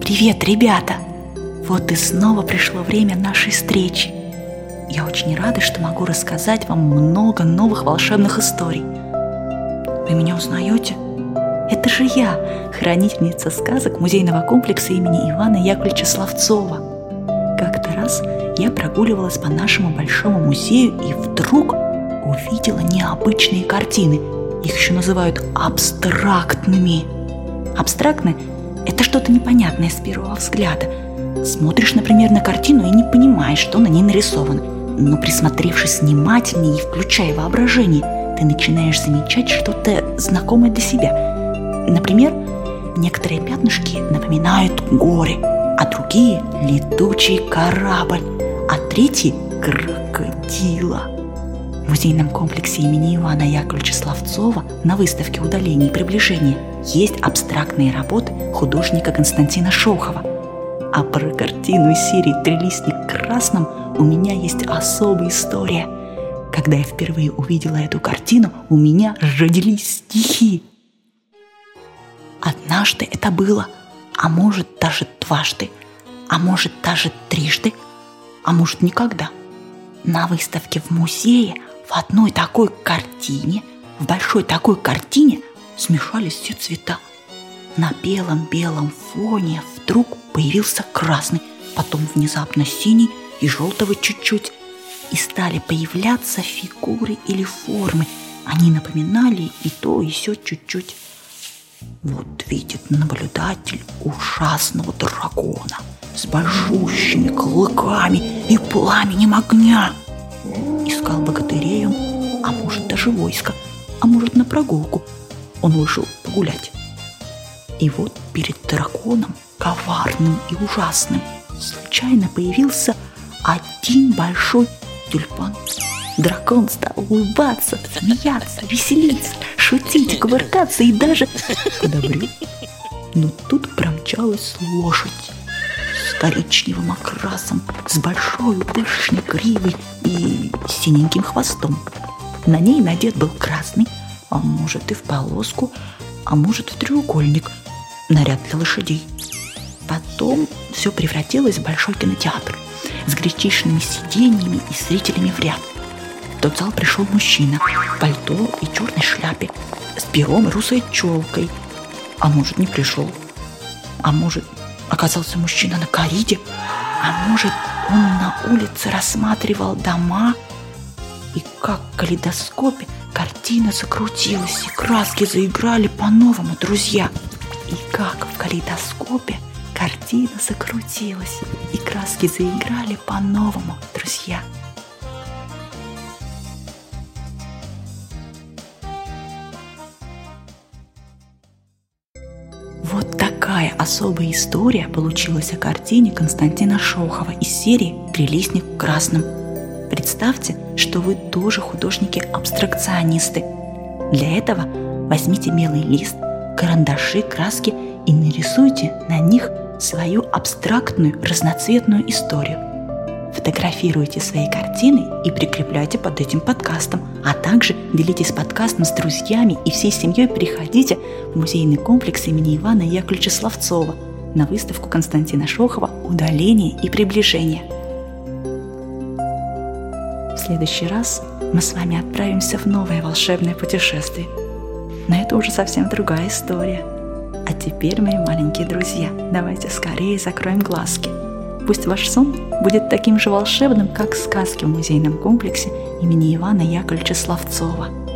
Привет, ребята! Вот и снова пришло время нашей встречи. Я очень рада, что могу рассказать вам много новых волшебных историй. Вы меня узнаете? Это же я, хранительница сказок музейного комплекса имени Ивана Яковлевича Славцова. Как-то раз я прогуливалась по нашему большому музею и вдруг увидела необычные картины. Их еще называют абстрактными. Абстрактны – это что-то непонятное с первого взгляда. Смотришь, например, на картину и не понимаешь, что на ней нарисовано. Но присмотревшись внимательнее и включая воображение, ты начинаешь замечать что-то знакомое для себя – Например, некоторые пятнышки напоминают горы, а другие – летучий корабль, а третьи – крокодила. В музейном комплексе имени Ивана Яковлевича Славцова на выставке удаления и приближения есть абстрактные работы художника Константина Шохова. А про картину серии «Трилистник красным» у меня есть особая история. Когда я впервые увидела эту картину, у меня родились стихи. Однажды это было, а может даже дважды, а может даже трижды, а может никогда. На выставке в музее в одной такой картине, в большой такой картине смешались все цвета. На белом-белом фоне вдруг появился красный, потом внезапно синий и желтого чуть-чуть. И стали появляться фигуры или формы. Они напоминали и то, и все чуть-чуть. Вот видит наблюдатель ужасного дракона с большущими клыками и пламенем огня. Искал богатыреем, а может даже войско, а может на прогулку. Он вышел погулять. И вот перед драконом, коварным и ужасным, случайно появился один большой тюльпан. Дракон стал улыбаться, смеяться, веселиться, шутить, кувыркаться и даже подобрел. Но тут промчалась лошадь коричневым окрасом, с большой пышной гривой и синеньким хвостом. На ней надет был красный, а может и в полоску, а может в треугольник, наряд для лошадей. Потом все превратилось в большой кинотеатр с гречишными сиденьями и зрителями в ряд – в тот зал пришел мужчина в пальто и черной шляпе, с пером и русой челкой. А может, не пришел. А может, оказался мужчина на кориде. А может, он на улице рассматривал дома. И как в калейдоскопе картина закрутилась, и краски заиграли по-новому, друзья. И как в калейдоскопе картина закрутилась, и краски заиграли по-новому, друзья. Какая особая история получилась о картине Константина Шохова из серии «Прилистник в красном». Представьте, что вы тоже художники-абстракционисты. Для этого возьмите белый лист, карандаши, краски и нарисуйте на них свою абстрактную разноцветную историю. Фотографируйте свои картины и прикрепляйте под этим подкастом, а также делитесь подкастом с друзьями и всей семьей приходите в музейный комплекс имени Ивана Яковлевича Славцова на выставку Константина Шохова «Удаление и приближение». В следующий раз мы с вами отправимся в новое волшебное путешествие. Но это уже совсем другая история. А теперь, мои маленькие друзья, давайте скорее закроем глазки – Пусть ваш сон будет таким же волшебным, как сказки в музейном комплексе имени Ивана Яковлевича Славцова –